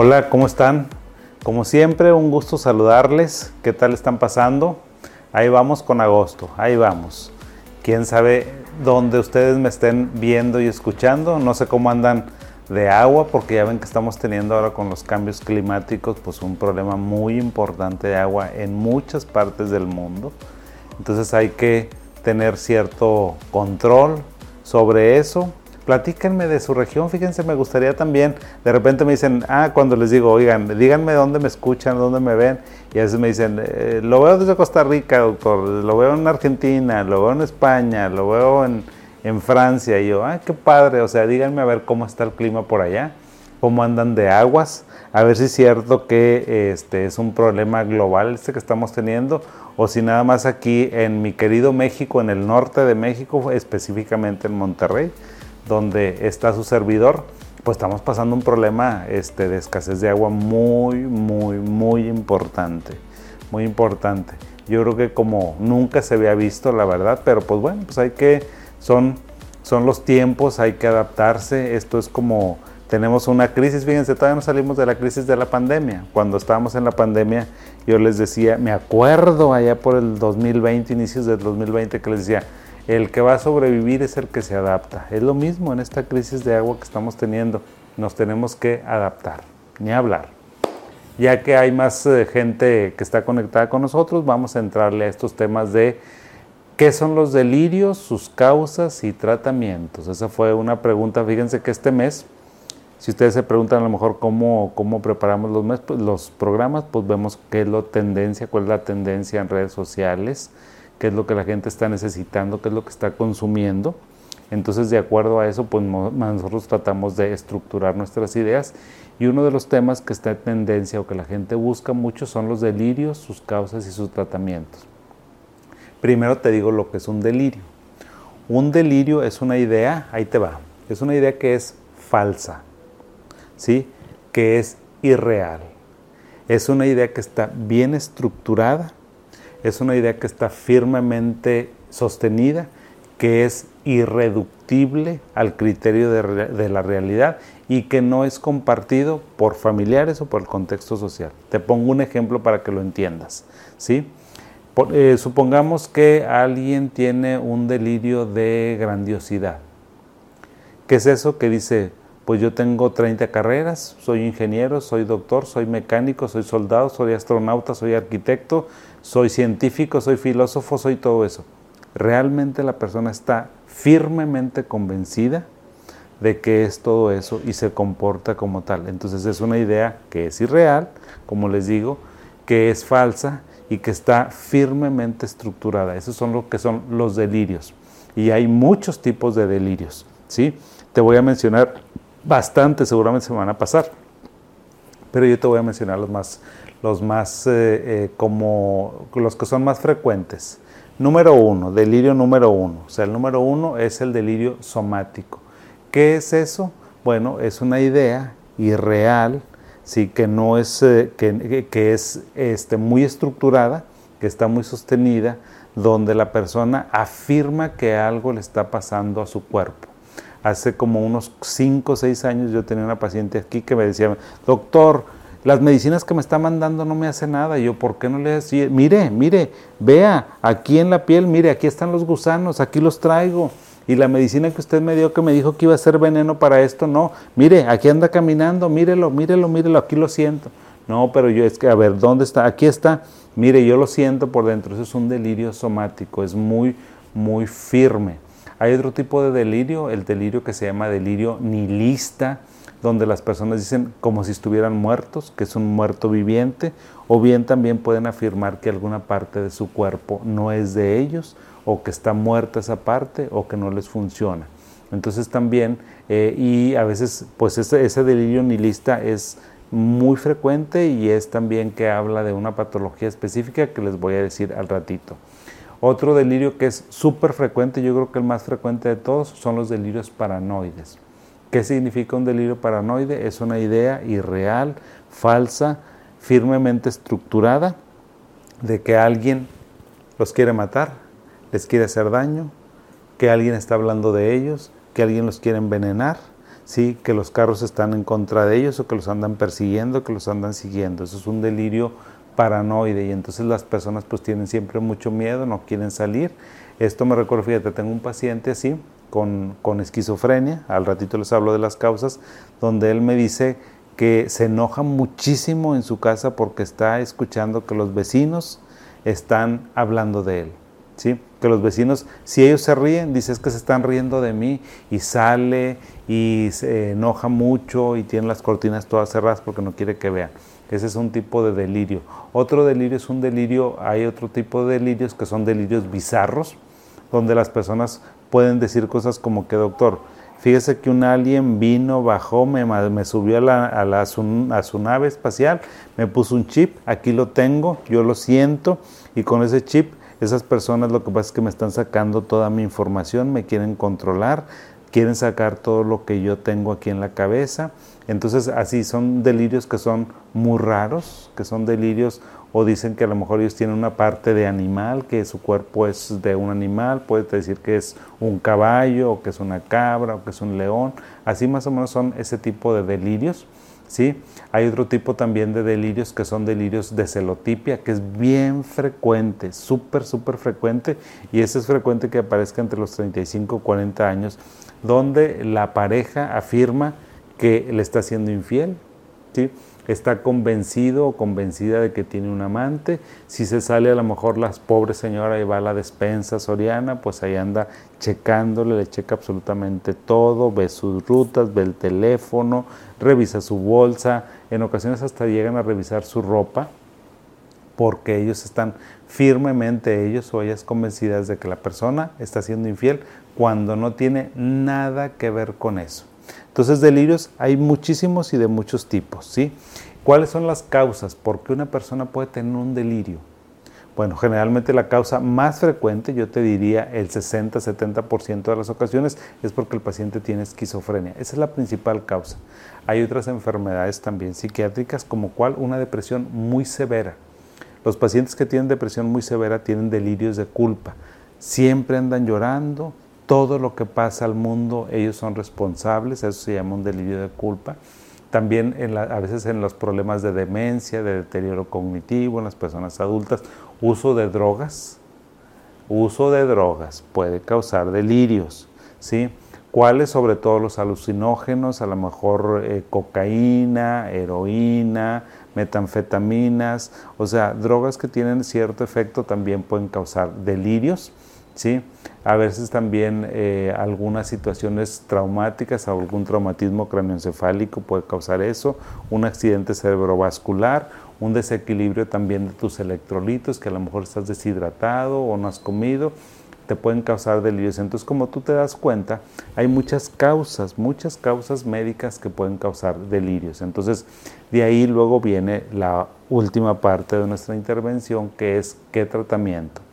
Hola, ¿cómo están? Como siempre, un gusto saludarles. ¿Qué tal están pasando? Ahí vamos con agosto, ahí vamos. Quién sabe dónde ustedes me estén viendo y escuchando. No sé cómo andan de agua, porque ya ven que estamos teniendo ahora con los cambios climáticos, pues un problema muy importante de agua en muchas partes del mundo. Entonces hay que tener cierto control sobre eso platíquenme de su región, fíjense, me gustaría también, de repente me dicen, ah, cuando les digo, oigan, díganme dónde me escuchan, dónde me ven, y a veces me dicen, eh, lo veo desde Costa Rica, doctor, lo veo en Argentina, lo veo en España, lo veo en, en Francia, y yo, ah, qué padre, o sea, díganme a ver cómo está el clima por allá, cómo andan de aguas, a ver si es cierto que este es un problema global este que estamos teniendo, o si nada más aquí en mi querido México, en el norte de México, específicamente en Monterrey, donde está su servidor, pues estamos pasando un problema este, de escasez de agua muy, muy, muy importante, muy importante. Yo creo que como nunca se había visto, la verdad, pero pues bueno, pues hay que, son, son los tiempos, hay que adaptarse, esto es como, tenemos una crisis, fíjense, todavía no salimos de la crisis de la pandemia. Cuando estábamos en la pandemia, yo les decía, me acuerdo allá por el 2020, inicios del 2020, que les decía, el que va a sobrevivir es el que se adapta. Es lo mismo en esta crisis de agua que estamos teniendo. Nos tenemos que adaptar, ni hablar. Ya que hay más eh, gente que está conectada con nosotros, vamos a entrarle a estos temas de qué son los delirios, sus causas y tratamientos. Esa fue una pregunta. Fíjense que este mes, si ustedes se preguntan a lo mejor cómo, cómo preparamos los, pues, los programas, pues vemos qué es la tendencia, cuál es la tendencia en redes sociales qué es lo que la gente está necesitando, qué es lo que está consumiendo. Entonces, de acuerdo a eso, pues nosotros tratamos de estructurar nuestras ideas y uno de los temas que está en tendencia o que la gente busca mucho son los delirios, sus causas y sus tratamientos. Primero te digo lo que es un delirio. Un delirio es una idea, ahí te va, es una idea que es falsa, ¿sí? que es irreal. Es una idea que está bien estructurada, es una idea que está firmemente sostenida, que es irreductible al criterio de, la realidad y que no es compartido por familiares o por el contexto social. Te pongo un ejemplo para que lo entiendas. ¿sí? Eh, supongamos que alguien tiene un delirio de grandiosidad. ¿Qué es eso que dice, pues yo tengo 30 carreras, soy ingeniero, soy doctor, soy mecánico, soy soldado, soy astronauta, soy arquitecto, soy científico, soy filósofo, soy todo eso. Realmente la persona está firmemente convencida de que es todo eso y se comporta como tal. Entonces es una idea que es irreal, como les digo, que es falsa y que está firmemente estructurada. Esos son lo que son los delirios. Y hay muchos tipos de delirios, ¿sí? Te voy a mencionar bastante seguramente se van a pasar. Pero yo te voy a mencionar los más, los más eh, eh, como los que son más frecuentes. Número uno, delirio número uno. O sea, el número uno es el delirio somático. ¿Qué es eso? Bueno, es una idea irreal, sí, que no es, eh, que, que, es este, muy estructurada, que está muy sostenida, donde la persona afirma que algo le está pasando a su cuerpo. Hace como unos 5 o 6 años yo tenía una paciente aquí que me decía, doctor, las medicinas que me está mandando no me hacen nada. Y yo, ¿por qué no le decía? Mire, mire, vea, aquí en la piel, mire, aquí están los gusanos, aquí los traigo. Y la medicina que usted me dio, que me dijo que iba a ser veneno para esto, no. Mire, aquí anda caminando, mírelo, mírelo, mírelo, aquí lo siento. No, pero yo es que, a ver, ¿dónde está? Aquí está. Mire, yo lo siento por dentro. Eso es un delirio somático, es muy, muy firme. Hay otro tipo de delirio, el delirio que se llama delirio nihilista, donde las personas dicen como si estuvieran muertos, que es un muerto viviente, o bien también pueden afirmar que alguna parte de su cuerpo no es de ellos, o que está muerta esa parte, o que no les funciona. Entonces también, eh, y a veces, pues ese, ese delirio nihilista es muy frecuente y es también que habla de una patología específica que les voy a decir al ratito. Otro delirio que es súper frecuente, yo creo que el más frecuente de todos, son los delirios paranoides. ¿Qué significa un delirio paranoide? Es una idea irreal, falsa, firmemente estructurada de que alguien los quiere matar, les quiere hacer daño, que alguien está hablando de ellos, que alguien los quiere envenenar, ¿sí? que los carros están en contra de ellos o que los andan persiguiendo, que los andan siguiendo. Eso es un delirio paranoide y entonces las personas pues tienen siempre mucho miedo, no quieren salir. Esto me recuerda, fíjate, tengo un paciente así con, con esquizofrenia, al ratito les hablo de las causas, donde él me dice que se enoja muchísimo en su casa porque está escuchando que los vecinos están hablando de él. ¿Sí? Que los vecinos, si ellos se ríen, dices que se están riendo de mí y sale y se enoja mucho y tiene las cortinas todas cerradas porque no quiere que vean. Ese es un tipo de delirio. Otro delirio es un delirio, hay otro tipo de delirios que son delirios bizarros, donde las personas pueden decir cosas como que, doctor, fíjese que un alien vino, bajó, me, subió a su nave espacial, me puso un chip, aquí lo tengo, yo lo siento, y con ese chip esas personas lo que pasa es que me están sacando toda mi información, me quieren controlar, quieren sacar todo lo que yo tengo aquí en la cabeza. Entonces así son delirios que son muy raros, que son delirios o dicen que a lo mejor ellos tienen una parte de animal, que su cuerpo es de un animal, puede decir que es un caballo o que es una cabra o que es un león. Así más o menos son ese tipo de delirios. ¿Sí? Hay otro tipo también de delirios que son delirios de celotipia, que es bien frecuente, súper, súper frecuente, y ese es frecuente que aparezca entre los 35 y 40 años, donde la pareja afirma que le está siendo infiel, ¿sí? Está convencido o convencida de que tiene un amante. Si se sale a lo mejor la pobre señora y va a la despensa soriana, pues ahí anda checándole, le checa absolutamente todo, ve sus rutas, ve el teléfono, revisa su bolsa, en ocasiones hasta llegan a revisar su ropa porque ellos están firmemente, ellos o ellas convencidas de que la persona está siendo infiel cuando no tiene nada que ver con eso. Entonces delirios hay muchísimos y de muchos tipos, ¿sí? ¿Cuáles son las causas? ¿Por qué una persona puede tener un delirio? Bueno, generalmente la causa más frecuente, yo te diría el 60-70% de las ocasiones, es porque el paciente tiene esquizofrenia. Esa es la principal causa. Hay otras enfermedades también psiquiátricas, como cual una depresión muy severa. Los pacientes que tienen depresión muy severa tienen delirios de culpa. Siempre andan llorando, todo lo que pasa al mundo, ellos son responsables, eso se llama un delirio de culpa. También a veces en los problemas de demencia, de deterioro cognitivo en las personas adultas, uso de drogas, uso de drogas puede causar delirios, ¿sí? ¿Cuáles? Sobre todo los alucinógenos, a lo mejor eh, cocaína, heroína, metanfetaminas, o sea, drogas que tienen cierto efecto también pueden causar delirios ¿sí? A veces también eh, algunas situaciones traumáticas, algún traumatismo craneoencefálico puede causar eso, un accidente cerebrovascular, un desequilibrio también de tus electrolitos, que a lo mejor estás deshidratado o no has comido, te pueden causar delirios. Entonces, como tú te das cuenta, hay muchas causas, muchas causas médicas que pueden causar delirios. Entonces, de ahí luego viene la última parte de nuestra intervención, que es qué tratamiento.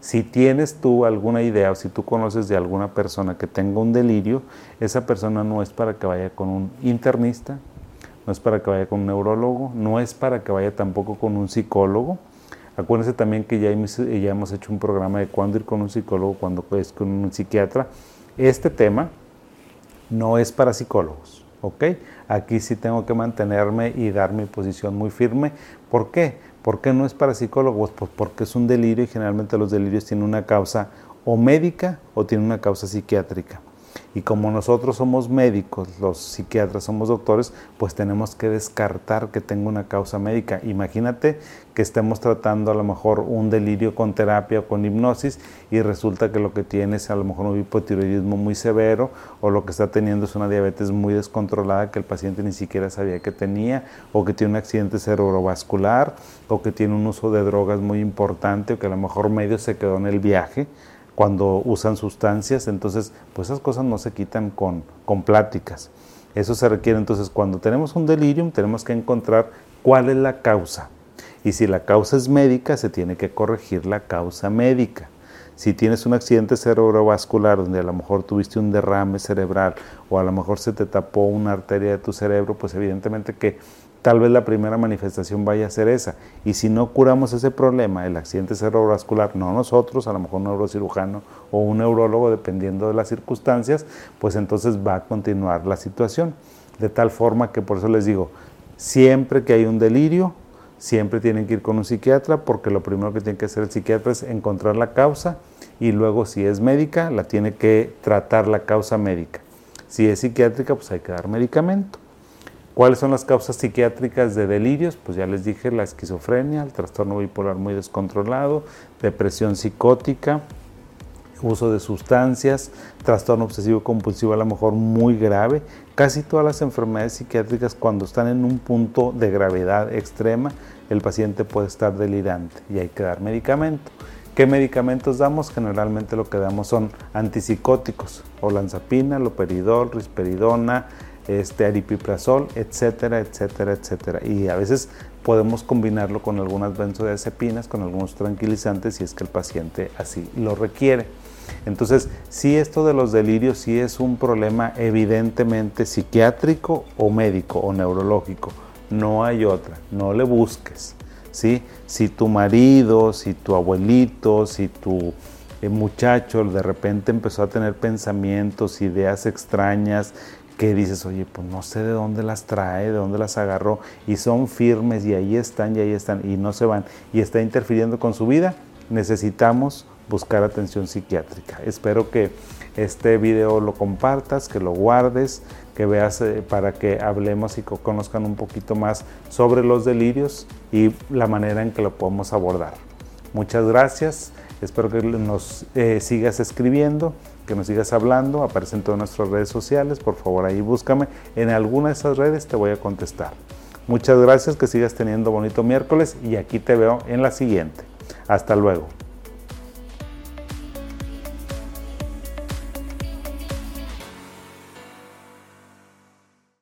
Si tienes tú alguna idea o si tú conoces de alguna persona que tenga un delirio, esa persona no es para que vaya con un internista, no es para que vaya con un neurólogo, no es para que vaya tampoco con un psicólogo. Acuérdense también que ya hemos, hecho un programa de cuándo ir con un psicólogo, cuándo es con un psiquiatra. Este tema no es para psicólogos, ¿ok? Aquí sí tengo que mantenerme y dar mi posición muy firme. ¿Por qué? ¿Por qué no es para psicólogos? Pues porque es un delirio y generalmente los delirios tienen una causa o médica o tienen una causa psiquiátrica. Y como nosotros somos médicos, los psiquiatras somos doctores, pues tenemos que descartar que tenga una causa médica. Imagínate que estemos tratando a lo mejor un delirio con terapia o con hipnosis y resulta que lo que tiene es a lo mejor un hipotiroidismo muy severo o lo que está teniendo es una diabetes muy descontrolada que el paciente ni siquiera sabía que tenía o que tiene un accidente cerebrovascular o que tiene un uso de drogas muy importante o que a lo mejor medio se quedó en el viaje cuando usan sustancias, entonces pues esas cosas no se quitan con, con pláticas. Eso se requiere entonces cuando tenemos un delirium tenemos que encontrar cuál es la causa. Y si la causa es médica, se tiene que corregir la causa médica. Si tienes un accidente cerebrovascular donde a lo mejor tuviste un derrame cerebral o a lo mejor se te tapó una arteria de tu cerebro, pues evidentemente que tal vez la primera manifestación vaya a ser esa. Y si no curamos ese problema, el accidente cerebrovascular, no nosotros, a lo mejor un neurocirujano o un neurólogo, dependiendo de las circunstancias, pues entonces va a continuar la situación. De tal forma que por eso les digo, siempre que hay un delirio, siempre tienen que ir con un psiquiatra, porque lo primero que tiene que hacer el psiquiatra es encontrar la causa y luego si es médica, la tiene que tratar la causa médica. Si es psiquiátrica, pues hay que dar medicamento. ¿Cuáles son las causas psiquiátricas de delirios? Pues ya les dije, la esquizofrenia, el trastorno bipolar muy descontrolado, depresión psicótica, uso de sustancias, trastorno obsesivo compulsivo a lo mejor muy grave. Casi todas las enfermedades psiquiátricas cuando están en un punto de gravedad extrema, el paciente puede estar delirante y hay que dar medicamento. ¿Qué medicamentos damos? Generalmente lo que damos son antipsicóticos, olanzapina, loperidol, risperidona, este aripiprazol, etcétera, etcétera, etcétera. Y a veces podemos combinarlo con algunas benzodiazepinas, con algunos tranquilizantes si es que el paciente así lo requiere. Entonces, si esto de los delirios sí es un problema evidentemente psiquiátrico o médico o neurológico. No hay otra, no le busques. ¿sí? Si tu marido, si tu abuelito, si tu eh, muchacho de repente empezó a tener pensamientos, ideas extrañas, que dices, oye, pues no sé de dónde las trae, de dónde las agarró, y son firmes y ahí están y ahí están y no se van, y está interfiriendo con su vida, necesitamos buscar atención psiquiátrica. Espero que este video lo compartas, que lo guardes, que veas eh, para que hablemos y conozcan un poquito más sobre los delirios y la manera en que lo podemos abordar. Muchas gracias, espero que nos eh, sigas escribiendo que nos sigas hablando, aparece en todas nuestras redes sociales, por favor ahí búscame, en alguna de esas redes te voy a contestar. Muchas gracias, que sigas teniendo bonito miércoles y aquí te veo en la siguiente. Hasta luego.